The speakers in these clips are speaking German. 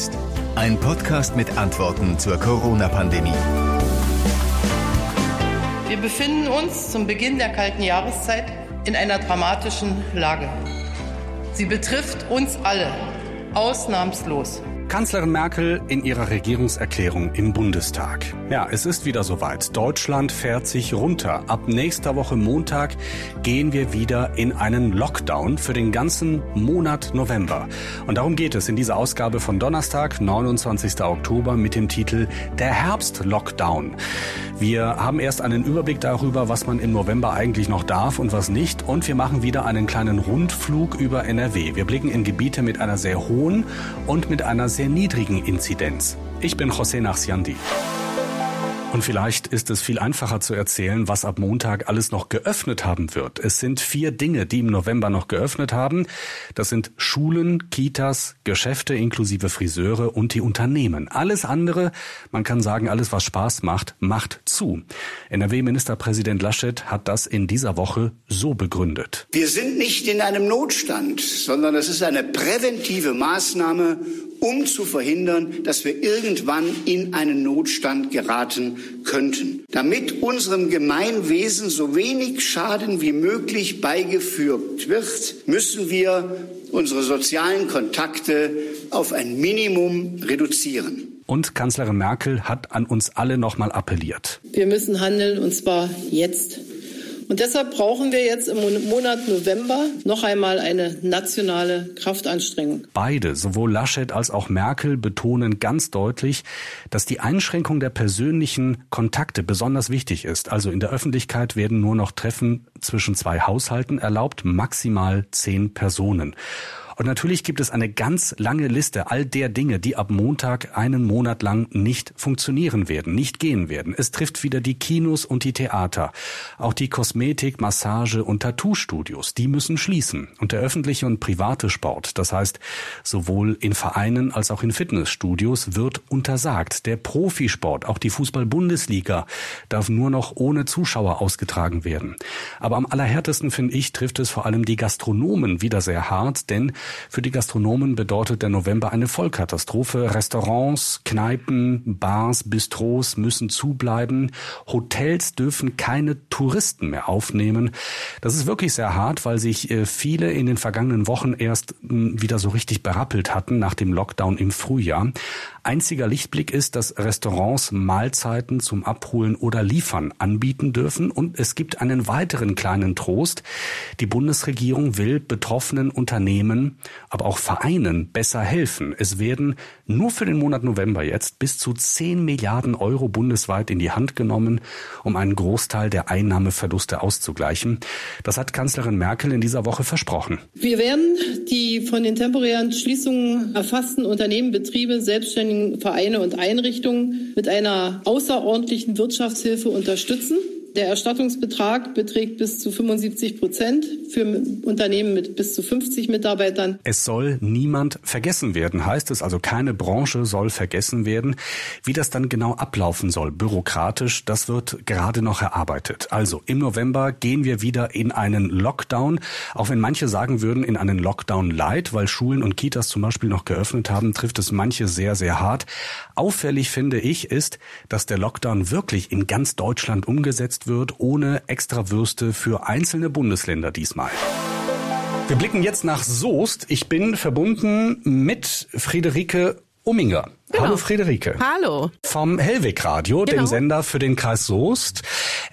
jetzt? Ein Podcast mit Antworten zur Corona-Pandemie. Wir befinden uns zum Beginn der kalten Jahreszeit in einer dramatischen Lage. Sie betrifft uns alle, ausnahmslos. Kanzlerin Merkel in ihrer Regierungserklärung im Bundestag. Ja, es ist wieder soweit. Deutschland fährt sich runter. Ab nächster Woche Montag gehen wir wieder in einen Lockdown für den ganzen Monat November. Und darum geht es in dieser Ausgabe von Donnerstag, 29. Oktober mit dem Titel Der Herbst-Lockdown. Wir haben erst einen Überblick darüber, was man im November eigentlich noch darf und was nicht. Und wir machen wieder einen kleinen Rundflug über NRW. Wir blicken in Gebiete mit einer sehr hohen und mit einer sehr niedrigen Inzidenz. Ich bin José Nachsiandi. Und vielleicht ist es viel einfacher zu erzählen, was ab Montag alles noch geöffnet haben wird. Es sind vier Dinge, die im November noch geöffnet haben. Das sind Schulen, Kitas, Geschäfte inklusive Friseure und die Unternehmen. Alles andere, man kann sagen, alles was Spaß macht, macht zu. NRW-Ministerpräsident Laschet hat das in dieser Woche so begründet. Wir sind nicht in einem Notstand, sondern es ist eine präventive Maßnahme, um zu verhindern, dass wir irgendwann in einen Notstand geraten könnten. Damit unserem Gemeinwesen so wenig Schaden wie möglich beigefügt wird, müssen wir unsere sozialen Kontakte auf ein Minimum reduzieren. Und Kanzlerin Merkel hat an uns alle nochmal appelliert. Wir müssen handeln und zwar jetzt. Und deshalb brauchen wir jetzt im Monat November noch einmal eine nationale Kraftanstrengung. Beide, sowohl Laschet als auch Merkel, betonen ganz deutlich, dass die Einschränkung der persönlichen Kontakte besonders wichtig ist. Also in der Öffentlichkeit werden nur noch Treffen zwischen zwei Haushalten erlaubt, maximal zehn Personen. Und natürlich gibt es eine ganz lange Liste all der Dinge, die ab Montag einen Monat lang nicht funktionieren werden, nicht gehen werden. Es trifft wieder die Kinos und die Theater. Auch die Kosmetik, Massage und Tattoo-Studios, die müssen schließen. Und der öffentliche und private Sport, das heißt sowohl in Vereinen als auch in Fitnessstudios, wird untersagt. Der Profisport, auch die Fußball-Bundesliga, darf nur noch ohne Zuschauer ausgetragen werden. Aber am allerhärtesten, finde ich, trifft es vor allem die Gastronomen wieder sehr hart, denn für die Gastronomen bedeutet der November eine Vollkatastrophe. Restaurants, Kneipen, Bars, Bistros müssen zubleiben. Hotels dürfen keine Touristen mehr aufnehmen. Das ist wirklich sehr hart, weil sich äh, viele in den vergangenen Wochen erst hm, wieder so richtig berappelt hatten nach dem Lockdown im Frühjahr. Einziger Lichtblick ist, dass Restaurants Mahlzeiten zum Abholen oder Liefern anbieten dürfen. Und es gibt einen weiteren kleinen Trost. Die Bundesregierung will betroffenen Unternehmen, aber auch Vereinen besser helfen. Es werden nur für den Monat November jetzt bis zu 10 Milliarden Euro bundesweit in die Hand genommen, um einen Großteil der Einnahmeverluste auszugleichen. Das hat Kanzlerin Merkel in dieser Woche versprochen. Wir werden die von den temporären Schließungen erfassten Unternehmen, Betriebe, Selbstständige Vereine und Einrichtungen mit einer außerordentlichen Wirtschaftshilfe unterstützen. Der Erstattungsbetrag beträgt bis zu 75 Prozent für Unternehmen mit bis zu 50 Mitarbeitern. Es soll niemand vergessen werden, heißt es also keine Branche soll vergessen werden. Wie das dann genau ablaufen soll, bürokratisch, das wird gerade noch erarbeitet. Also im November gehen wir wieder in einen Lockdown, auch wenn manche sagen würden, in einen Lockdown light, weil Schulen und Kitas zum Beispiel noch geöffnet haben, trifft es manche sehr, sehr hart. Auffällig finde ich ist, dass der Lockdown wirklich in ganz Deutschland umgesetzt umgesetzt wird, ohne extra Würste für einzelne Bundesländer diesmal. Wir blicken jetzt nach Soest. Ich bin verbunden mit Friederike Umminger. Genau. Hallo Friederike. Hallo. Vom Hellweg Radio, genau. dem Sender für den Kreis Soest.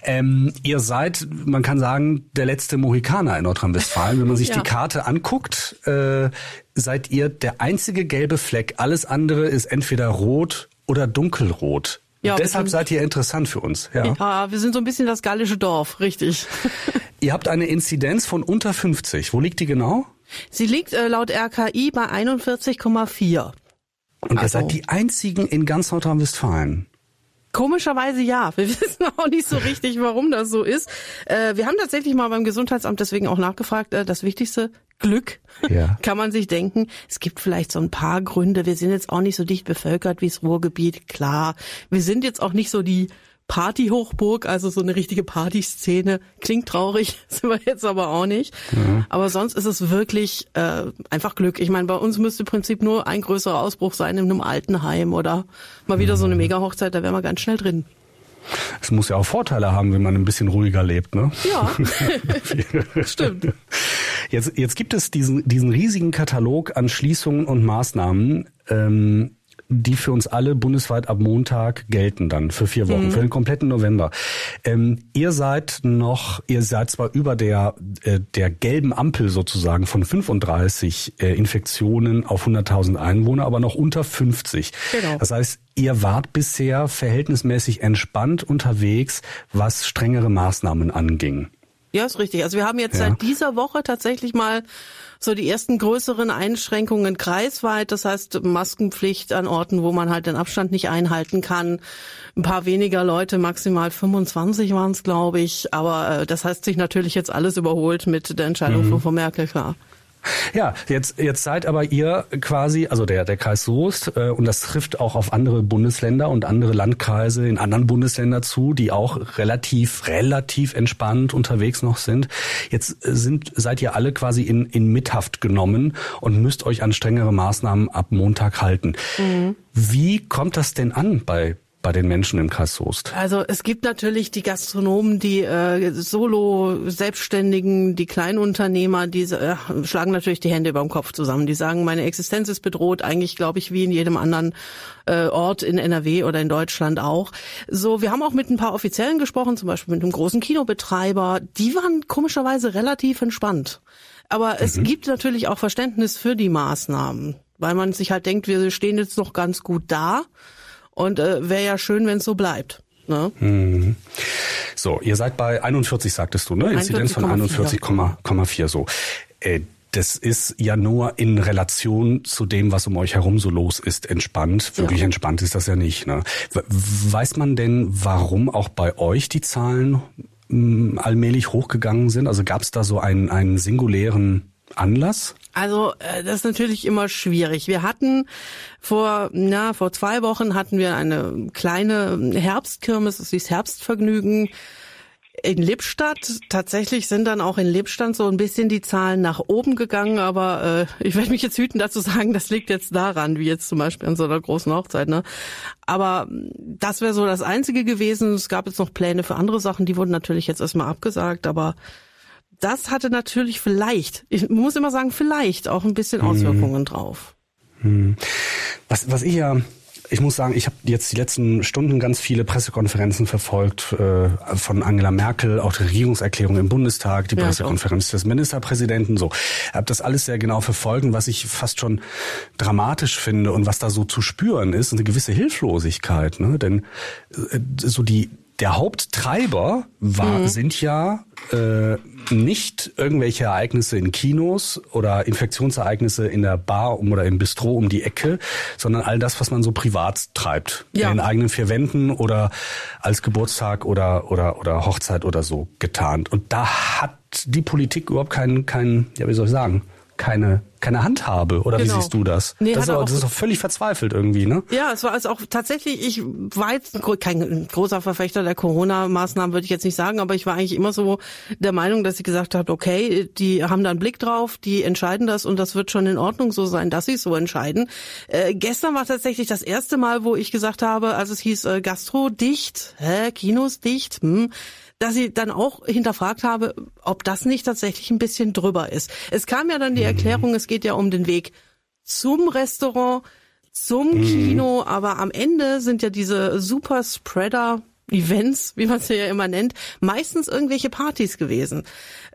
Ähm, ihr seid, man kann sagen, der letzte Mohikaner in Nordrhein-Westfalen. Wenn man sich ja. die Karte anguckt, äh, seid ihr der einzige gelbe Fleck. Alles andere ist entweder rot oder dunkelrot. Ja, Deshalb seid ihr interessant für uns. Ja. ja, wir sind so ein bisschen das gallische Dorf, richtig. ihr habt eine Inzidenz von unter 50. Wo liegt die genau? Sie liegt äh, laut RKI bei 41,4. Und also. ihr seid die einzigen in ganz Nordrhein-Westfalen. Komischerweise ja. Wir wissen auch nicht so richtig, warum das so ist. Äh, wir haben tatsächlich mal beim Gesundheitsamt deswegen auch nachgefragt. Äh, das Wichtigste, Glück, ja. kann man sich denken. Es gibt vielleicht so ein paar Gründe. Wir sind jetzt auch nicht so dicht bevölkert wie das Ruhrgebiet. Klar, wir sind jetzt auch nicht so die Partyhochburg, also so eine richtige Partyszene. Klingt traurig, sind wir jetzt aber auch nicht. Mhm. Aber sonst ist es wirklich äh, einfach Glück. Ich meine, bei uns müsste im Prinzip nur ein größerer Ausbruch sein in einem Altenheim oder mal wieder so eine mhm. Mega-Hochzeit, da wären wir ganz schnell drin. Es muss ja auch Vorteile haben, wenn man ein bisschen ruhiger lebt, ne? Ja, stimmt. Jetzt, jetzt gibt es diesen, diesen riesigen Katalog an Schließungen und Maßnahmen. Ähm, die für uns alle bundesweit ab Montag gelten dann für vier Wochen, mhm. für den kompletten November. Ähm, ihr seid noch, ihr seid zwar über der, äh, der gelben Ampel sozusagen von 35 äh, Infektionen auf 100.000 Einwohner, aber noch unter 50. Genau. Das heißt, ihr wart bisher verhältnismäßig entspannt unterwegs, was strengere Maßnahmen anging. Ja, ist richtig. Also wir haben jetzt ja. seit dieser Woche tatsächlich mal so die ersten größeren Einschränkungen kreisweit. Das heißt Maskenpflicht an Orten, wo man halt den Abstand nicht einhalten kann. Ein paar weniger Leute, maximal 25 waren es, glaube ich. Aber äh, das heißt sich natürlich jetzt alles überholt mit der Entscheidung mhm. von Frau Merkel, klar. Ja, jetzt, jetzt seid aber ihr quasi, also der, der Kreis Soest, äh, und das trifft auch auf andere Bundesländer und andere Landkreise in anderen Bundesländern zu, die auch relativ, relativ entspannt unterwegs noch sind. Jetzt sind, seid ihr alle quasi in, in Mithaft genommen und müsst euch an strengere Maßnahmen ab Montag halten. Mhm. Wie kommt das denn an bei, bei den Menschen im Kreis Soest? Also es gibt natürlich die Gastronomen, die äh, Solo-Selbstständigen, die Kleinunternehmer, die äh, schlagen natürlich die Hände über dem Kopf zusammen. Die sagen, meine Existenz ist bedroht, eigentlich glaube ich wie in jedem anderen äh, Ort in NRW oder in Deutschland auch. So, wir haben auch mit ein paar Offiziellen gesprochen, zum Beispiel mit einem großen Kinobetreiber. Die waren komischerweise relativ entspannt. Aber mhm. es gibt natürlich auch Verständnis für die Maßnahmen, weil man sich halt denkt, wir stehen jetzt noch ganz gut da. Und äh, wäre ja schön, wenn es so bleibt. Ne? Mhm. So, ihr seid bei 41, sagtest du, ne? Inzidenz von 41,4 so. Äh, das ist ja nur in Relation zu dem, was um euch herum so los ist, entspannt. Wirklich ja. entspannt ist das ja nicht. Ne? Weiß man denn, warum auch bei euch die Zahlen mh, hm, allmählich hochgegangen sind? Also gab es da so einen, einen singulären Anlass? Also äh, das ist natürlich immer schwierig. Wir hatten vor na vor zwei Wochen hatten wir eine kleine Herbstkirmes, das hieß Herbstvergnügen in Lippstadt. Tatsächlich sind dann auch in Lippstadt so ein bisschen die Zahlen nach oben gegangen, aber äh, ich werde mich jetzt hüten, dazu sagen, das liegt jetzt daran, wie jetzt zum Beispiel an so einer großen Hochzeit. Ne? Aber das wäre so das Einzige gewesen. Es gab jetzt noch Pläne für andere Sachen, die wurden natürlich jetzt erstmal abgesagt, aber das hatte natürlich vielleicht, ich muss immer sagen, vielleicht auch ein bisschen mhm. Auswirkungen mhm. drauf. Was, was ich ja ich muss sagen, ich habe jetzt die letzten Stunden ganz viele Pressekonferenzen verfolgt äh, von Angela Merkel, auch die Regierungserklärung im Bundestag, die ja, Pressekonferenz des Ministerpräsidenten. So, ich habe das alles sehr genau verfolgt und was ich fast schon dramatisch finde und was da so zu spüren ist, eine gewisse Hilflosigkeit. Ne? Denn äh, so die der Haupttreiber war, mhm. sind ja äh, nicht irgendwelche Ereignisse in Kinos oder Infektionsereignisse in der Bar um, oder im Bistro um die Ecke, sondern all das, was man so privat treibt. Ja. In eigenen vier Wänden oder als Geburtstag oder, oder, oder Hochzeit oder so getarnt. Und da hat die Politik überhaupt keinen, keinen, ja, wie soll ich sagen, keine keine Handhabe oder genau. wie siehst du das? Nee, das, ist auch, das ist auch völlig verzweifelt irgendwie, ne? Ja, es war also auch tatsächlich, ich war jetzt kein großer Verfechter der Corona-Maßnahmen, würde ich jetzt nicht sagen, aber ich war eigentlich immer so der Meinung, dass ich gesagt habe, okay, die haben da einen Blick drauf, die entscheiden das und das wird schon in Ordnung so sein, dass sie so entscheiden. Äh, gestern war tatsächlich das erste Mal, wo ich gesagt habe, als es hieß äh, Gastro dicht, hä, Kinos dicht, hm, dass ich dann auch hinterfragt habe, ob das nicht tatsächlich ein bisschen drüber ist. Es kam ja dann die mhm. Erklärung, es geht ja um den Weg zum Restaurant, zum mhm. Kino, aber am Ende sind ja diese Super Spreader Events, wie man sie ja immer nennt, meistens irgendwelche Partys gewesen.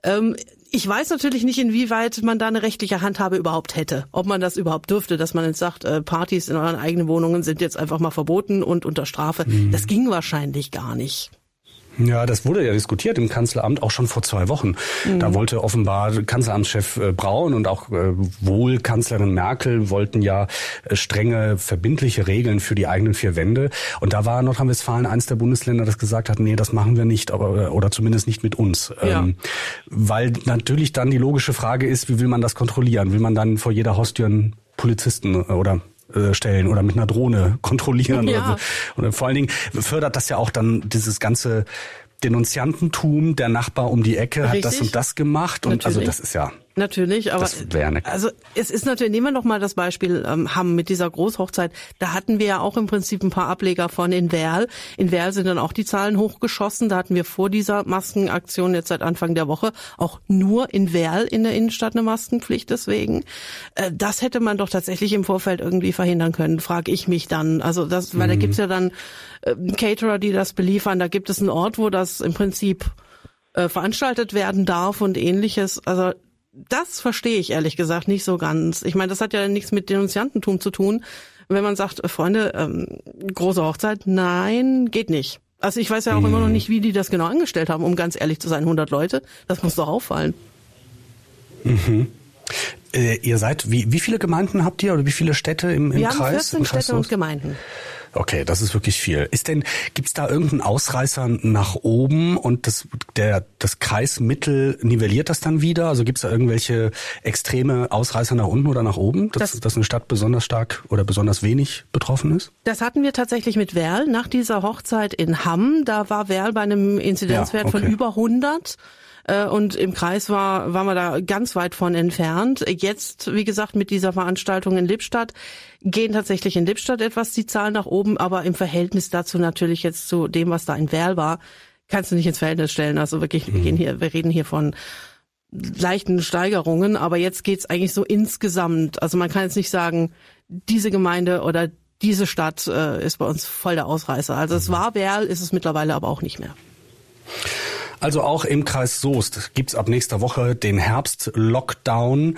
Ähm, ich weiß natürlich nicht, inwieweit man da eine rechtliche Handhabe überhaupt hätte. Ob man das überhaupt dürfte, dass man jetzt sagt, äh, Partys in euren eigenen Wohnungen sind jetzt einfach mal verboten und unter Strafe. Mhm. Das ging wahrscheinlich gar nicht. Ja, das wurde ja diskutiert im Kanzleramt auch schon vor zwei Wochen. Mhm. Da wollte offenbar Kanzleramtschef äh, Braun und auch äh, wohl Kanzlerin Merkel wollten ja äh, strenge verbindliche Regeln für die eigenen vier Wände. Und da war Nordrhein-Westfalen eines der Bundesländer, das gesagt hat, nee, das machen wir nicht, aber, oder zumindest nicht mit uns. Ja. Ähm, weil natürlich dann die logische Frage ist, wie will man das kontrollieren? Will man dann vor jeder Haustür einen Polizisten oder stellen oder mit einer Drohne kontrollieren ja. oder so. Und vor allen Dingen fördert das ja auch dann dieses ganze Denunziantentum, der Nachbar um die Ecke Richtig. hat das und das gemacht und Natürlich. also das ist ja Natürlich, aber also es ist natürlich, nehmen wir noch mal das Beispiel ähm, Hamm mit dieser Großhochzeit. Da hatten wir ja auch im Prinzip ein paar Ableger von in Werl. In Werl sind dann auch die Zahlen hochgeschossen. Da hatten wir vor dieser Maskenaktion jetzt seit Anfang der Woche auch nur in Werl in der Innenstadt eine Maskenpflicht. Deswegen, äh, das hätte man doch tatsächlich im Vorfeld irgendwie verhindern können, frage ich mich dann. Also das, weil mhm. da gibt's ja dann äh, Caterer, die das beliefern. Da gibt es einen Ort, wo das im Prinzip äh, veranstaltet werden darf und ähnliches. Also das verstehe ich ehrlich gesagt nicht so ganz. Ich meine, das hat ja nichts mit Denunziantentum zu tun. Wenn man sagt, äh, Freunde, ähm, große Hochzeit, nein, geht nicht. Also ich weiß ja auch mhm. immer noch nicht, wie die das genau angestellt haben, um ganz ehrlich zu sein. 100 Leute, das muss doch auffallen. Mhm. Äh, ihr seid, wie, wie viele Gemeinden habt ihr oder wie viele Städte im, im Wir Kreis? Wir haben 14 Städte und Gemeinden. Okay, das ist wirklich viel. Ist denn, gibt's da irgendeinen Ausreißer nach oben und das, der, das Kreismittel nivelliert das dann wieder? Also gibt's da irgendwelche extreme Ausreißer nach unten oder nach oben, dass, das, dass eine Stadt besonders stark oder besonders wenig betroffen ist? Das hatten wir tatsächlich mit Werl nach dieser Hochzeit in Hamm. Da war Werl bei einem Inzidenzwert ja, okay. von über 100 äh, und im Kreis war, waren wir da ganz weit von entfernt. Jetzt, wie gesagt, mit dieser Veranstaltung in Lippstadt gehen tatsächlich in Lippstadt etwas die Zahlen nach oben, aber im Verhältnis dazu natürlich jetzt zu dem, was da in Werl war, kannst du nicht ins Verhältnis stellen. Also wirklich, wir gehen hier, wir reden hier von leichten Steigerungen, aber jetzt geht's eigentlich so insgesamt. Also man kann jetzt nicht sagen, diese Gemeinde oder diese Stadt äh, ist bei uns voll der Ausreißer. Also es war Werl, ist es mittlerweile aber auch nicht mehr. Also auch im Kreis Soest gibt's ab nächster Woche den Herbst-Lockdown,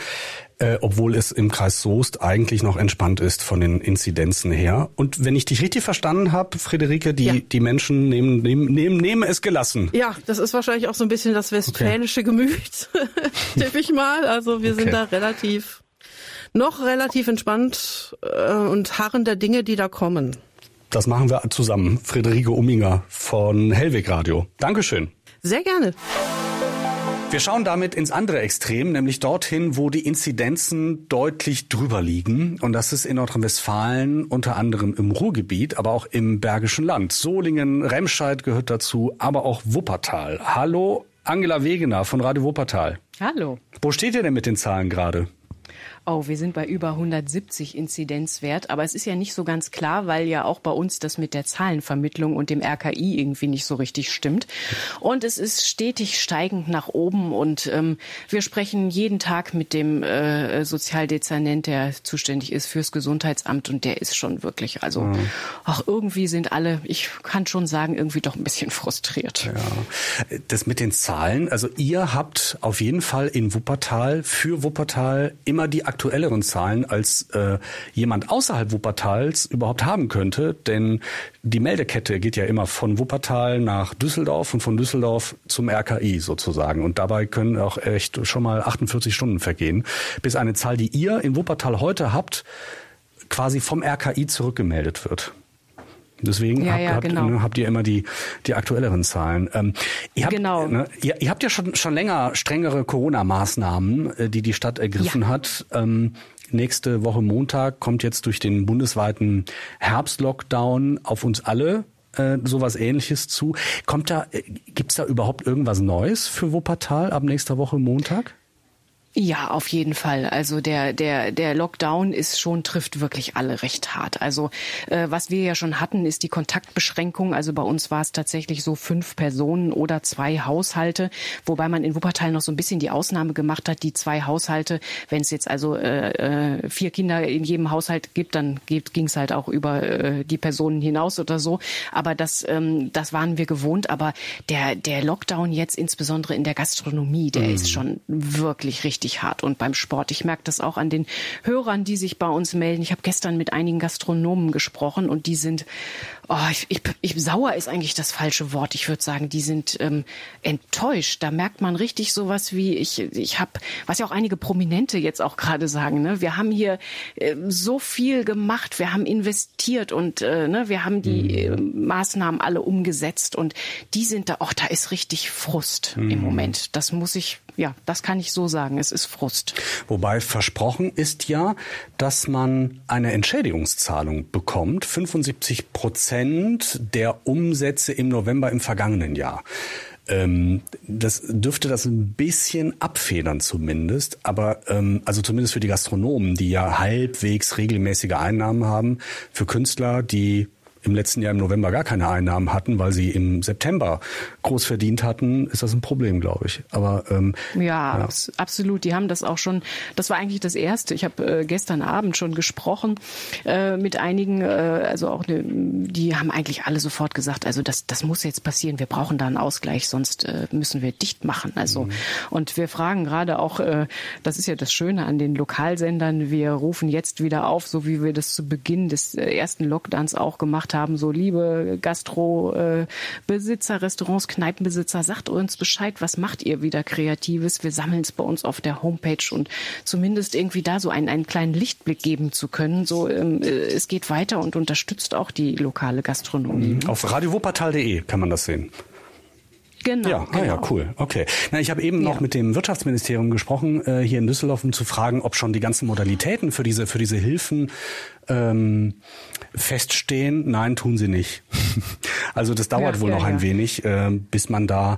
äh, obwohl es im Kreis Soest eigentlich noch entspannt ist von den Inzidenzen her. Und wenn ich dich richtig verstanden habe, Friederike, die, ja. die Menschen nehmen, nehmen, nehmen, nehmen es gelassen. Ja, das ist wahrscheinlich auch so ein bisschen das westfälische okay. Gemüt, tippe ich mal. Also wir okay. sind da relativ, noch relativ entspannt äh, und harren der Dinge, die da kommen. Das machen wir zusammen. Friederike Umminger von Hellweg Radio. Dankeschön. Sehr gerne. Wir schauen damit ins andere Extrem, nämlich dorthin, wo die Inzidenzen deutlich drüber liegen. Und das ist in Nordrhein-Westfalen, unter anderem im Ruhrgebiet, aber auch im Bergischen Land. Solingen, Remscheid gehört dazu, aber auch Wuppertal. Hallo, Angela Wegener von Radio Wuppertal. Hallo. Wo steht ihr denn mit den Zahlen gerade? Oh, wir sind bei über 170 Inzidenzwert, aber es ist ja nicht so ganz klar, weil ja auch bei uns das mit der Zahlenvermittlung und dem RKI irgendwie nicht so richtig stimmt. Und es ist stetig steigend nach oben und ähm, wir sprechen jeden Tag mit dem äh, Sozialdezernent, der zuständig ist fürs Gesundheitsamt und der ist schon wirklich, also mhm. auch irgendwie sind alle, ich kann schon sagen, irgendwie doch ein bisschen frustriert. Ja. Das mit den Zahlen, also ihr habt auf jeden Fall in Wuppertal für Wuppertal immer die aktuelleren Zahlen, als äh, jemand außerhalb Wuppertals überhaupt haben könnte. Denn die Meldekette geht ja immer von Wuppertal nach Düsseldorf und von Düsseldorf zum RKI sozusagen. Und dabei können auch echt schon mal 48 Stunden vergehen, bis eine Zahl, die ihr in Wuppertal heute habt, quasi vom RKI zurückgemeldet wird. Deswegen ja, habt, ja, genau. habt, ne, habt, ihr immer die, die aktuelleren Zahlen. Ähm, ihr, habt, genau. ne, ihr, ihr, habt ja schon, schon länger strengere Corona-Maßnahmen, äh, die die Stadt ergriffen ja. hat. Ähm, nächste Woche Montag kommt jetzt durch den bundesweiten Herbstlockdown auf uns alle äh, sowas ähnliches zu. Kommt da, äh, gibt's da überhaupt irgendwas Neues für Wuppertal ab nächster Woche Montag? Ja, auf jeden Fall. Also der der der Lockdown ist schon trifft wirklich alle recht hart. Also äh, was wir ja schon hatten, ist die Kontaktbeschränkung. Also bei uns war es tatsächlich so fünf Personen oder zwei Haushalte, wobei man in Wuppertal noch so ein bisschen die Ausnahme gemacht hat, die zwei Haushalte. Wenn es jetzt also äh, äh, vier Kinder in jedem Haushalt gibt, dann ging es halt auch über äh, die Personen hinaus oder so. Aber das ähm, das waren wir gewohnt. Aber der der Lockdown jetzt insbesondere in der Gastronomie, der mhm. ist schon wirklich richtig richtig hart. Und beim Sport, ich merke das auch an den Hörern, die sich bei uns melden. Ich habe gestern mit einigen Gastronomen gesprochen und die sind, oh, ich, ich, ich sauer ist eigentlich das falsche Wort. Ich würde sagen, die sind ähm, enttäuscht. Da merkt man richtig sowas wie, ich, ich habe, was ja auch einige Prominente jetzt auch gerade sagen, ne? wir haben hier äh, so viel gemacht, wir haben investiert und äh, ne, wir haben die äh, Maßnahmen alle umgesetzt und die sind da, oh, da ist richtig Frust mhm. im Moment. Das muss ich, ja, das kann ich so sagen. Es ist Frust. Wobei versprochen ist ja, dass man eine Entschädigungszahlung bekommt. 75 Prozent der Umsätze im November im vergangenen Jahr. Ähm, das dürfte das ein bisschen abfedern zumindest, aber ähm, also zumindest für die Gastronomen, die ja halbwegs regelmäßige Einnahmen haben, für Künstler, die im letzten Jahr im November gar keine Einnahmen hatten, weil sie im September groß verdient hatten, ist das ein Problem, glaube ich. Aber ähm, ja, ja, absolut. Die haben das auch schon. Das war eigentlich das Erste. Ich habe äh, gestern Abend schon gesprochen äh, mit einigen, äh, also auch ne, die haben eigentlich alle sofort gesagt, also das das muss jetzt passieren. Wir brauchen da einen Ausgleich, sonst äh, müssen wir dicht machen. Also mhm. und wir fragen gerade auch, äh, das ist ja das Schöne an den Lokalsendern. Wir rufen jetzt wieder auf, so wie wir das zu Beginn des äh, ersten Lockdowns auch gemacht haben, so liebe Gastro-Besitzer, Restaurants, Kneipenbesitzer, sagt uns Bescheid, was macht ihr wieder Kreatives? Wir sammeln es bei uns auf der Homepage und zumindest irgendwie da so einen, einen kleinen Lichtblick geben zu können. So, ähm, äh, es geht weiter und unterstützt auch die lokale Gastronomie. Mhm. Auf radiowuppertal.de kann man das sehen. Genau. Ja, genau. Ah, ja, cool. Okay. Na, ich habe eben ja. noch mit dem Wirtschaftsministerium gesprochen äh, hier in Düsseldorf, um zu fragen, ob schon die ganzen Modalitäten für diese für diese Hilfen ähm, feststehen. Nein, tun sie nicht. Also das dauert ja, wohl ja, noch ein wenig, äh, bis man da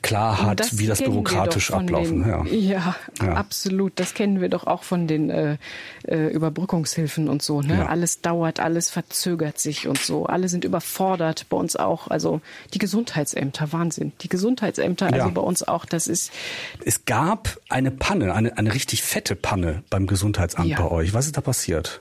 klar hat, das wie das bürokratisch ablaufen. Den, ja. ja, absolut. Das kennen wir doch auch von den äh, äh, Überbrückungshilfen und so. Ne? Alles dauert, alles verzögert sich und so. Alle sind überfordert. Bei uns auch. Also die Gesundheitsämter, Wahnsinn. Die Gesundheitsämter, also bei uns auch. Das ist. Es gab eine Panne, eine, eine richtig fette Panne beim Gesundheitsamt bei euch. Was ist da passiert?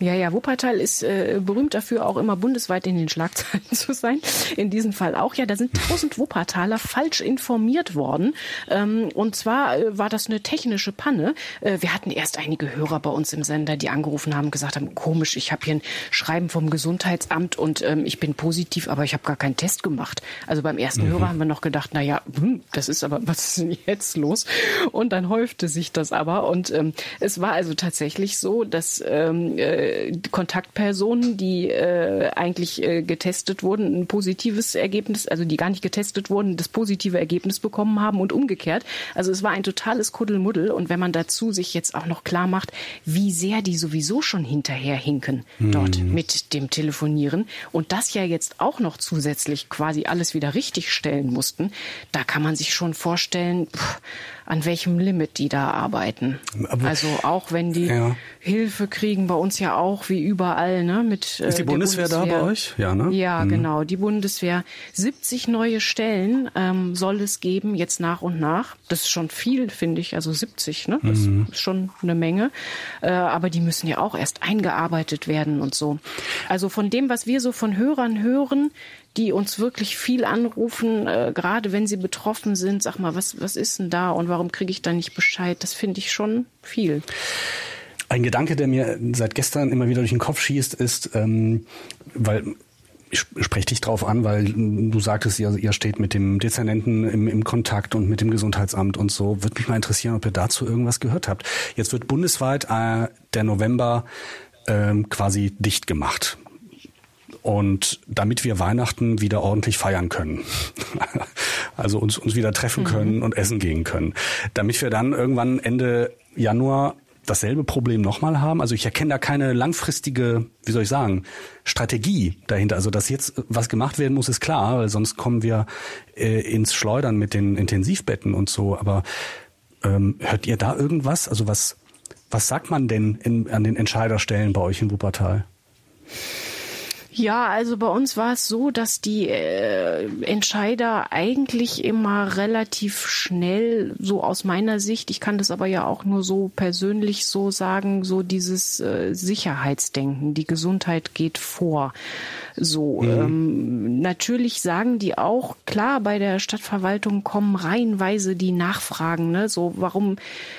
Ja, ja, Wuppertal ist äh, berühmt dafür, auch immer bundesweit in den Schlagzeilen zu sein. In diesem Fall auch. Ja, da sind tausend Wuppertaler falsch informiert worden. Ähm, und zwar äh, war das eine technische Panne. Äh, wir hatten erst einige Hörer bei uns im Sender, die angerufen haben, gesagt haben, komisch, ich habe hier ein Schreiben vom Gesundheitsamt und ähm, ich bin positiv, aber ich habe gar keinen Test gemacht. Also beim ersten mhm. Hörer haben wir noch gedacht, na ja, hm, das ist aber, was ist denn jetzt los? Und dann häufte sich das aber. Und ähm, es war also tatsächlich so, dass ähm, äh, Kontaktpersonen, die äh, eigentlich äh, getestet wurden, ein positives Ergebnis, also die gar nicht getestet wurden, das positive Ergebnis bekommen haben und umgekehrt. Also es war ein totales Kuddelmuddel. Und wenn man dazu sich jetzt auch noch klar macht, wie sehr die sowieso schon hinterherhinken mhm. dort mit dem Telefonieren und das ja jetzt auch noch zusätzlich quasi alles wieder richtig stellen mussten, da kann man sich schon vorstellen, pff, an welchem Limit die da arbeiten. Aber, also auch wenn die ja. Hilfe kriegen, bei uns ja auch wie überall, ne? Mit, äh, Ist die Bundeswehr, Bundeswehr, da bei euch? Ja, ne? Ja, mhm. genau. Die Bundeswehr. 70 neue Stellen ähm, soll es geben, jetzt nach und nach. Das ist schon viel, finde ich. Also 70, ne? Das mhm. ist schon eine Menge. Äh, aber die müssen ja auch erst eingearbeitet werden und so. Also von dem, was wir so von Hörern hören, die uns wirklich viel anrufen, äh, gerade wenn sie betroffen sind. Sag mal, was, was ist denn da und warum kriege ich da nicht Bescheid? Das finde ich schon viel. Ein Gedanke, der mir seit gestern immer wieder durch den Kopf schießt, ist, ähm, weil ich spreche dich drauf an, weil du sagtest, ihr, ihr steht mit dem Dezernenten im, im Kontakt und mit dem Gesundheitsamt und so. Würde mich mal interessieren, ob ihr dazu irgendwas gehört habt. Jetzt wird bundesweit äh, der November ähm, quasi dicht gemacht. Und damit wir Weihnachten wieder ordentlich feiern können. also uns, uns wieder treffen mhm. können mhm. und essen gehen können. Damit wir dann irgendwann Ende Januar dasselbe Problem nochmal haben. Also ich erkenne da keine langfristige, wie soll ich sagen, Strategie dahinter. Also dass jetzt was gemacht werden muss, ist klar, weil sonst kommen wir äh, ins Schleudern mit den Intensivbetten und so. Aber ähm, hört ihr da irgendwas? Also was, was sagt man denn in, an den Entscheiderstellen bei euch in Wuppertal? Ja, also bei uns war es so, dass die äh, Entscheider eigentlich immer relativ schnell, so aus meiner Sicht, ich kann das aber ja auch nur so persönlich so sagen, so dieses äh, Sicherheitsdenken, die Gesundheit geht vor. So, mhm. ähm, natürlich sagen die auch, klar, bei der Stadtverwaltung kommen reihenweise die Nachfragen, ne? So, warum,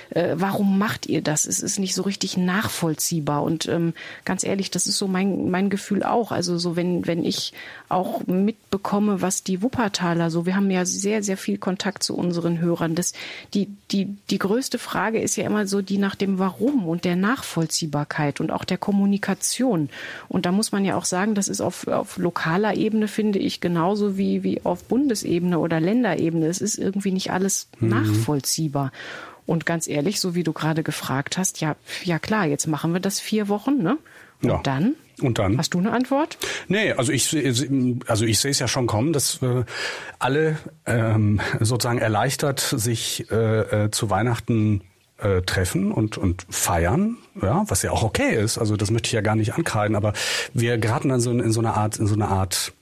äh, warum macht ihr das? Es ist nicht so richtig nachvollziehbar. Und ähm, ganz ehrlich, das ist so mein, mein Gefühl auch. Also so, wenn, wenn ich auch mitbekomme, was die Wuppertaler so, wir haben ja sehr, sehr viel Kontakt zu unseren Hörern. Das, die, die, die größte Frage ist ja immer so die nach dem Warum und der Nachvollziehbarkeit und auch der Kommunikation. Und da muss man ja auch sagen, das ist auf auf lokaler Ebene finde ich genauso wie, wie auf Bundesebene oder Länderebene. Es ist irgendwie nicht alles mhm. nachvollziehbar. Und ganz ehrlich, so wie du gerade gefragt hast, ja, ja klar, jetzt machen wir das vier Wochen, ne? Und ja. dann? Und dann? Hast du eine Antwort? Nee, also ich, also ich sehe es ja schon kommen, dass äh, alle ähm, sozusagen erleichtert sich äh, äh, zu Weihnachten äh, treffen und, und feiern, ja, was ja auch okay ist. Also das möchte ich ja gar nicht ankreiden, aber wir geraten dann so in, in so eine Art, in so eine Art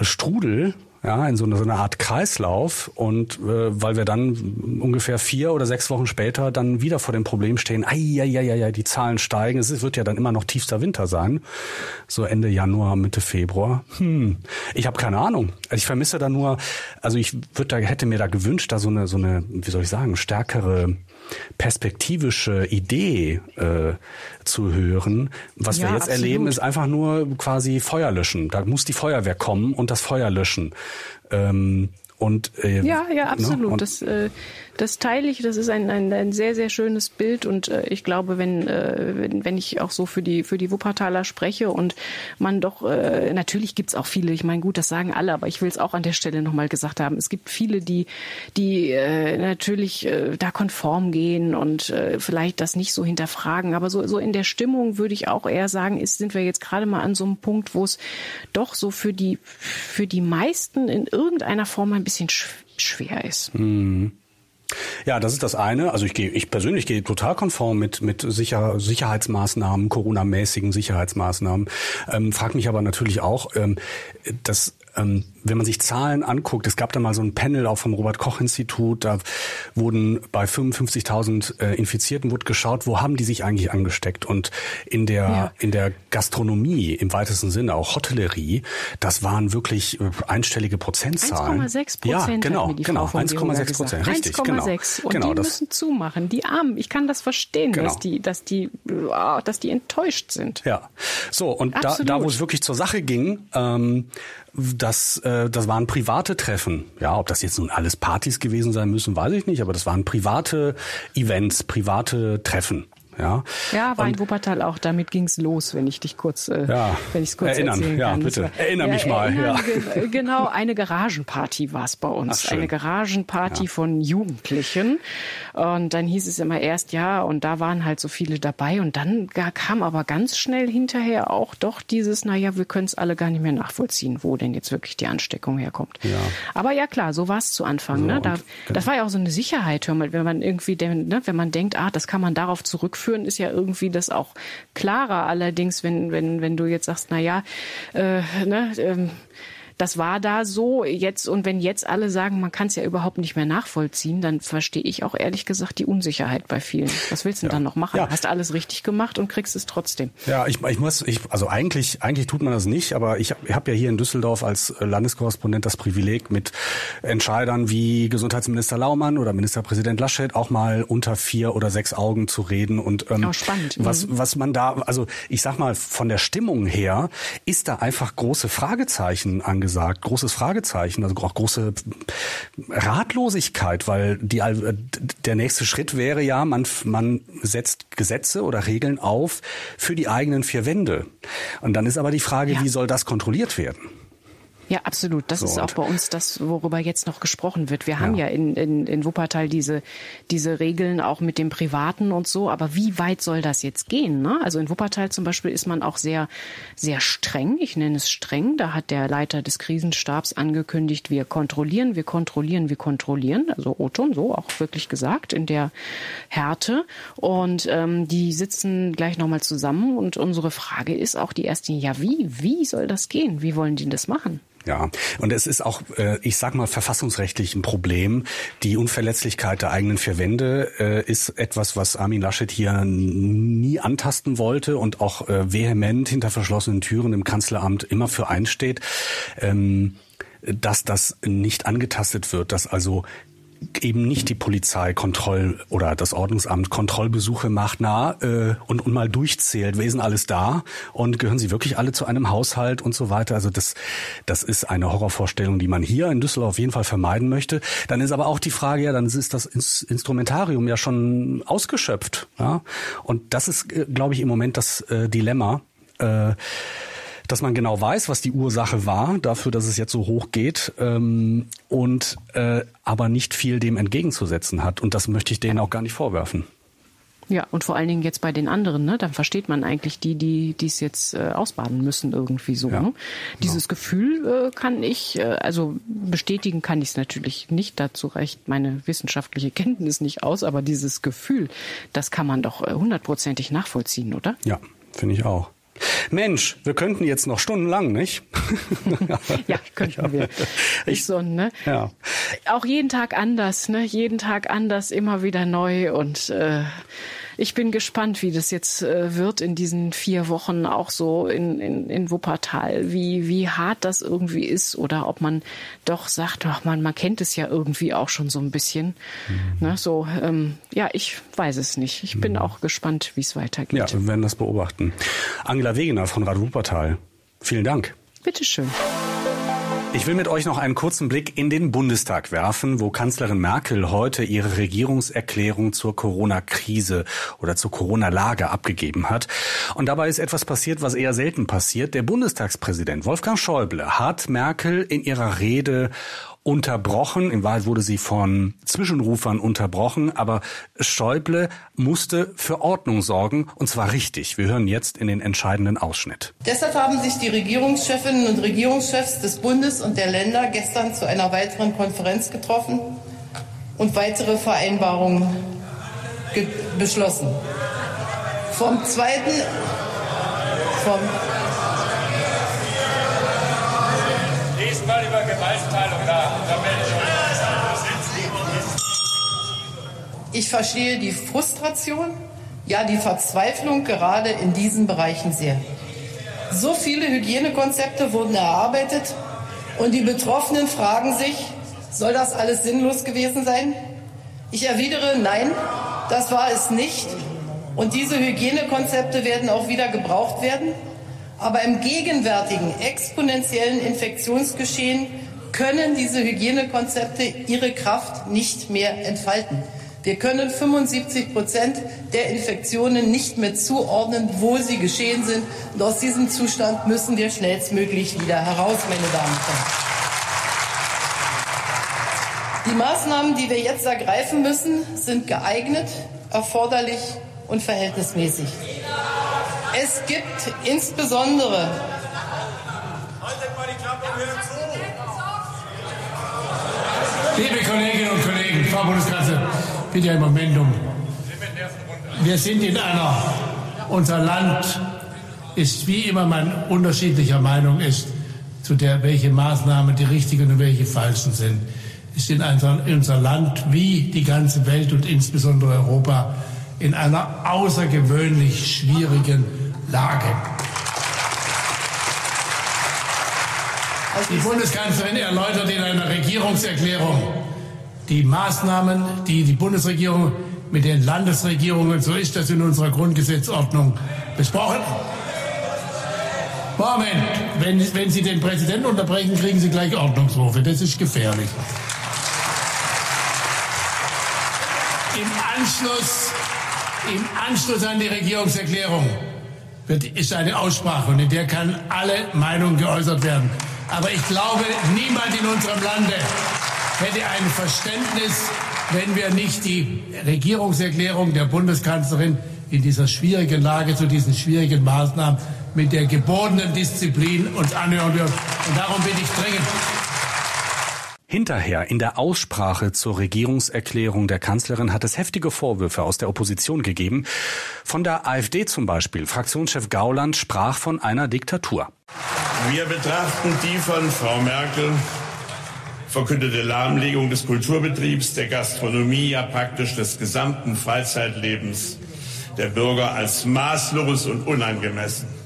Strudel, ja, in so eine, so eine Art Kreislauf und äh, weil wir dann ungefähr vier oder sechs Wochen später dann wieder vor dem Problem stehen, ai, ai, ai, ai, die Zahlen steigen, es wird ja dann immer noch tiefster Winter sein, so Ende Januar, Mitte Februar. Hm, ich habe keine Ahnung. Also ich vermisse da nur, also ich würde da hätte mir da gewünscht, da so eine so eine, wie soll ich sagen, stärkere perspektivische Idee äh, zu hören. Was ja, wir jetzt absolut. erleben, ist einfach nur quasi Feuer löschen. Da muss die Feuerwehr kommen und das Feuer löschen. Ähm, und, äh, ja, ja, ne? absolut. Ne? das, äh, das teile ich. Das ist ein, ein, ein sehr, sehr schönes Bild. Und äh, ich glaube, wenn, äh, wenn, wenn ich auch so für die, für die Wuppertaler spreche und man doch, äh, natürlich gibt's auch viele, ich meine, gut, das sagen alle, aber ich will es auch an der Stelle nochmal gesagt haben. Es gibt viele, die, die äh, natürlich äh, da konform gehen und äh, vielleicht das nicht so hinterfragen. Aber so, so in der Stimmung würde ich auch eher sagen, ist, sind wir jetzt gerade mal an so einem Punkt, wo es doch so für die, für die meisten in irgendeiner Form ein bisschen schwer ist. Mhm. Ja, das ist das eine. Also ich gehe, ich persönlich gehe total konform mit mit Sicher Sicherheitsmaßnahmen, Corona-mäßigen Sicherheitsmaßnahmen. Ähm, frag mich aber natürlich auch, ähm, dass ähm, wenn man sich Zahlen anguckt, es gab da mal so ein Panel auch vom Robert Koch Institut, da wurden bei 55.000 äh, Infizierten wurde geschaut, wo haben die sich eigentlich angesteckt? Und in der ja. in der Gastronomie im weitesten Sinne, auch Hotellerie, das waren wirklich äh, einstellige Prozentzahlen. 1,6 Prozent. Ja, genau, genau, 1,6 Prozent, richtig, 1, genau. 1,6 und genau, die müssen zumachen. Die Armen, ich kann das verstehen, genau. dass die, dass die, dass die enttäuscht sind. Ja, so und da, da, wo es wirklich zur Sache ging. Ähm, das, äh, das waren private Treffen. Ja, ob das jetzt nun alles Partys gewesen sein müssen, weiß ich nicht, aber das waren private Events, private Treffen. Ja, ja war und, in Wuppertal auch. Damit ging's los, wenn ich dich kurz, äh, ja, wenn ich kurz erinnern. erzählen ja, Bitte. War, Erinner mich mal. Erinnern, ja. genau, eine Garagenparty war es bei uns. Ach, eine Garagenparty ja. von Jugendlichen. Und dann hieß es immer erst ja und da waren halt so viele dabei. Und dann kam aber ganz schnell hinterher auch doch dieses, naja, wir können es alle gar nicht mehr nachvollziehen, wo denn jetzt wirklich die Ansteckung herkommt. Ja. Aber ja klar, so war es zu Anfang. So, ne? Da, genau. Das war ja auch so eine Sicherheit, hör mal, wenn man irgendwie, ne, wenn man denkt, ah, das kann man darauf zurückführen führen, ist ja irgendwie das auch klarer. Allerdings, wenn, wenn, wenn du jetzt sagst, na ja, äh, ne, ähm, das war da so jetzt und wenn jetzt alle sagen, man kann es ja überhaupt nicht mehr nachvollziehen, dann verstehe ich auch ehrlich gesagt die Unsicherheit bei vielen. Was willst du ja. denn dann noch machen? Ja. Hast alles richtig gemacht und kriegst es trotzdem. Ja, ich, ich muss, ich, also eigentlich, eigentlich tut man das nicht, aber ich habe hab ja hier in Düsseldorf als Landeskorrespondent das Privileg, mit Entscheidern wie Gesundheitsminister Laumann oder Ministerpräsident Laschet auch mal unter vier oder sechs Augen zu reden und ähm, oh, spannend. was, mhm. was man da, also ich sag mal von der Stimmung her, ist da einfach große Fragezeichen angesagt gesagt, großes Fragezeichen, also auch große Ratlosigkeit, weil die, der nächste Schritt wäre ja, man, man setzt Gesetze oder Regeln auf für die eigenen vier Wände. Und dann ist aber die Frage, ja. wie soll das kontrolliert werden? Ja, absolut. Das so, ist auch bei uns das, worüber jetzt noch gesprochen wird. Wir ja. haben ja in, in, in Wuppertal diese, diese Regeln auch mit dem Privaten und so. Aber wie weit soll das jetzt gehen? Ne? Also in Wuppertal zum Beispiel ist man auch sehr, sehr streng. Ich nenne es streng. Da hat der Leiter des Krisenstabs angekündigt, wir kontrollieren, wir kontrollieren, wir kontrollieren. Also Oton, so auch wirklich gesagt, in der Härte. Und ähm, die sitzen gleich nochmal zusammen. Und unsere Frage ist auch die erste, ja wie? Wie soll das gehen? Wie wollen die das machen? Ja, und es ist auch, äh, ich sag mal, verfassungsrechtlich ein Problem. Die Unverletzlichkeit der eigenen vier Wände äh, ist etwas, was Armin Laschet hier nie antasten wollte und auch äh, vehement hinter verschlossenen Türen im Kanzleramt immer für einsteht. Ähm, dass das nicht angetastet wird, dass also eben nicht die Polizei Kontroll oder das Ordnungsamt Kontrollbesuche macht, na äh, und, und mal durchzählt, wer ist alles da und gehören sie wirklich alle zu einem Haushalt und so weiter. Also das, das ist eine Horrorvorstellung, die man hier in Düsseldorf auf jeden Fall vermeiden möchte. Dann ist aber auch die Frage, ja, dann ist das Instrumentarium ja schon ausgeschöpft. Ja? Und das ist, äh, glaube ich, im Moment das äh, Dilemma. Äh, dass man genau weiß, was die Ursache war, dafür, dass es jetzt so hoch geht, ähm, und äh, aber nicht viel dem entgegenzusetzen hat. Und das möchte ich denen auch gar nicht vorwerfen. Ja, und vor allen Dingen jetzt bei den anderen, ne? Dann versteht man eigentlich die, die die es jetzt äh, ausbaden müssen irgendwie so. Ja. Ne? Dieses ja. Gefühl äh, kann ich, äh, also bestätigen kann ich es natürlich nicht. Dazu reicht meine wissenschaftliche Kenntnis nicht aus, aber dieses Gefühl, das kann man doch äh, hundertprozentig nachvollziehen, oder? Ja, finde ich auch. Mensch, wir könnten jetzt noch stundenlang, nicht? ja, könnten wir. Ich, so, ne? Ja. Auch jeden Tag anders, ne? Jeden Tag anders, immer wieder neu und äh, ich bin gespannt, wie das jetzt äh, wird in diesen vier Wochen auch so in, in, in Wuppertal, wie, wie hart das irgendwie ist oder ob man doch sagt, ach man, man kennt es ja irgendwie auch schon so ein bisschen. Mhm. Ne, so, ähm, ja, ich weiß es nicht. Ich bin mhm. auch gespannt, wie es weitergeht. Ja, wir werden das beobachten. Angela Wegener von Rad Wuppertal, vielen Dank. Bitteschön. Ich will mit euch noch einen kurzen Blick in den Bundestag werfen, wo Kanzlerin Merkel heute ihre Regierungserklärung zur Corona-Krise oder zur Corona-Lage abgegeben hat. Und dabei ist etwas passiert, was eher selten passiert. Der Bundestagspräsident Wolfgang Schäuble hat Merkel in ihrer Rede unterbrochen. In Wahrheit wurde sie von Zwischenrufern unterbrochen, aber Schäuble musste für Ordnung sorgen, und zwar richtig. Wir hören jetzt in den entscheidenden Ausschnitt. Deshalb haben sich die Regierungschefinnen und Regierungschefs des Bundes und der Länder gestern zu einer weiteren Konferenz getroffen und weitere Vereinbarungen beschlossen. Vom zweiten, vom Diesmal über Gewaltteilung nach. Ich verstehe die Frustration, ja die Verzweiflung gerade in diesen Bereichen sehr. So viele Hygienekonzepte wurden erarbeitet und die Betroffenen fragen sich, soll das alles sinnlos gewesen sein? Ich erwidere, nein, das war es nicht. Und diese Hygienekonzepte werden auch wieder gebraucht werden. Aber im gegenwärtigen exponentiellen Infektionsgeschehen können diese Hygienekonzepte ihre Kraft nicht mehr entfalten. Wir können 75 Prozent der Infektionen nicht mehr zuordnen, wo sie geschehen sind. Und aus diesem Zustand müssen wir schnellstmöglich wieder heraus, meine Damen und Herren. Die Maßnahmen, die wir jetzt ergreifen müssen, sind geeignet, erforderlich und verhältnismäßig. Es gibt insbesondere Liebe Kolleginnen und Kollegen, Frau Bundeskanzlerin, bitte einen Moment um. Wir sind in einer, unser Land ist wie immer man unterschiedlicher Meinung ist, zu der, welche Maßnahmen die richtigen und welche falschen sind, ist in unser, in unser Land wie die ganze Welt und insbesondere Europa in einer außergewöhnlich schwierigen Lage. Die Bundeskanzlerin erläutert in einer Regierungserklärung die Maßnahmen, die die Bundesregierung mit den Landesregierungen, so ist das in unserer Grundgesetzordnung, besprochen. Moment, wenn, wenn Sie den Präsidenten unterbrechen, kriegen Sie gleich Ordnungsrufe. Das ist gefährlich. Im Anschluss, im Anschluss an die Regierungserklärung wird, ist eine Aussprache und in der kann alle Meinungen geäußert werden. Aber ich glaube, niemand in unserem Lande hätte ein Verständnis, wenn wir nicht die Regierungserklärung der Bundeskanzlerin in dieser schwierigen Lage zu diesen schwierigen Maßnahmen mit der gebotenen Disziplin uns anhören würden. Und darum bin ich dringend Hinterher in der Aussprache zur Regierungserklärung der Kanzlerin hat es heftige Vorwürfe aus der Opposition gegeben. Von der AfD zum Beispiel. Fraktionschef Gauland sprach von einer Diktatur. Wir betrachten die von Frau Merkel verkündete Lahmlegung des Kulturbetriebs, der Gastronomie, ja praktisch des gesamten Freizeitlebens der Bürger als maßlos und unangemessen.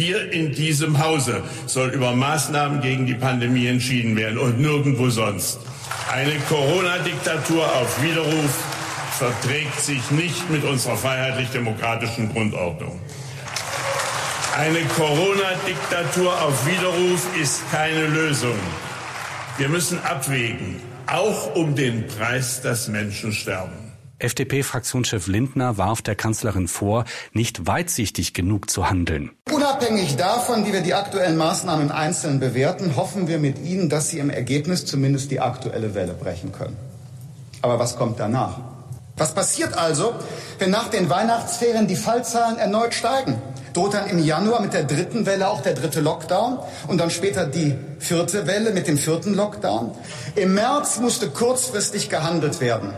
Hier in diesem Hause soll über Maßnahmen gegen die Pandemie entschieden werden und nirgendwo sonst. Eine Corona-Diktatur auf Widerruf verträgt sich nicht mit unserer freiheitlich-demokratischen Grundordnung. Eine Corona-Diktatur auf Widerruf ist keine Lösung. Wir müssen abwägen, auch um den Preis, dass Menschen sterben. FDP-Fraktionschef Lindner warf der Kanzlerin vor, nicht weitsichtig genug zu handeln. Unabhängig davon, wie wir die aktuellen Maßnahmen im Einzelnen bewerten, hoffen wir mit Ihnen, dass Sie im Ergebnis zumindest die aktuelle Welle brechen können. Aber was kommt danach? Was passiert also, wenn nach den Weihnachtsferien die Fallzahlen erneut steigen? Droht dann im Januar mit der dritten Welle auch der dritte Lockdown und dann später die vierte Welle mit dem vierten Lockdown? Im März musste kurzfristig gehandelt werden.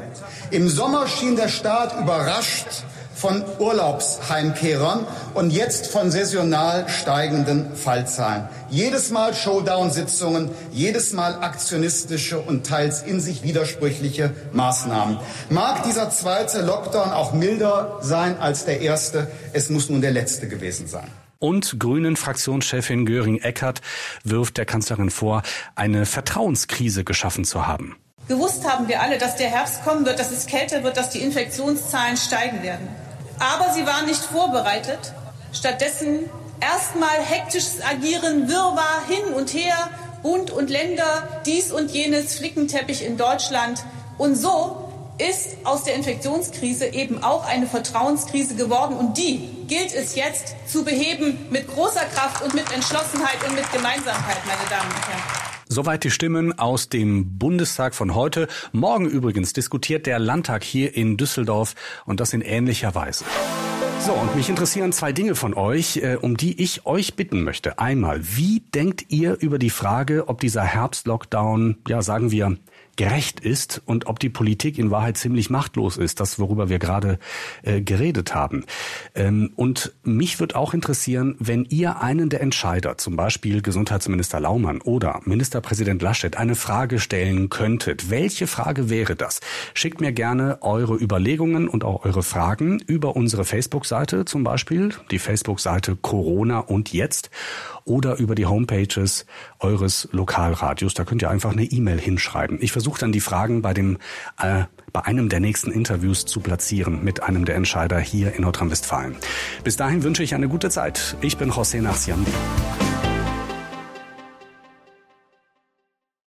Im Sommer schien der Staat überrascht von Urlaubsheimkehrern und jetzt von saisonal steigenden Fallzahlen. Jedes Mal Showdown-Sitzungen, jedes Mal aktionistische und teils in sich widersprüchliche Maßnahmen. Mag dieser zweite Lockdown auch milder sein als der erste, es muss nun der letzte gewesen sein und Grünen Fraktionschefin Göring Eckert wirft der Kanzlerin vor, eine Vertrauenskrise geschaffen zu haben. Gewusst haben wir alle, dass der Herbst kommen wird, dass es kälter wird, dass die Infektionszahlen steigen werden. Aber sie waren nicht vorbereitet. Stattdessen erstmal hektisches Agieren, Wirrwarr hin und her, Bund und Länder, dies und jenes, Flickenteppich in Deutschland. Und so ist aus der Infektionskrise eben auch eine Vertrauenskrise geworden. Und die gilt es jetzt zu beheben mit großer Kraft und mit Entschlossenheit und mit Gemeinsamkeit, meine Damen und Herren. Soweit die Stimmen aus dem Bundestag von heute. Morgen übrigens diskutiert der Landtag hier in Düsseldorf und das in ähnlicher Weise. So, und mich interessieren zwei Dinge von euch, äh, um die ich euch bitten möchte. Einmal, wie denkt ihr über die Frage, ob dieser Herbstlockdown, ja, sagen wir, gerecht ist und ob die Politik in Wahrheit ziemlich machtlos ist, das worüber wir gerade äh, geredet haben. Ähm, und mich wird auch interessieren, wenn ihr einen der Entscheider, zum Beispiel Gesundheitsminister Laumann oder Ministerpräsident Laschet, eine Frage stellen könntet. Welche Frage wäre das? Schickt mir gerne eure Überlegungen und auch eure Fragen über unsere Facebook-Seite zum Beispiel, die Facebook-Seite Corona und jetzt oder über die Homepages eures Lokalradios. Da könnt ihr einfach eine E-Mail hinschreiben. Ich versuche dann die Fragen bei dem äh, bei einem der nächsten Interviews zu platzieren mit einem der Entscheider hier in Nordrhein-Westfalen. Bis dahin wünsche ich eine gute Zeit. Ich bin José Narciandi.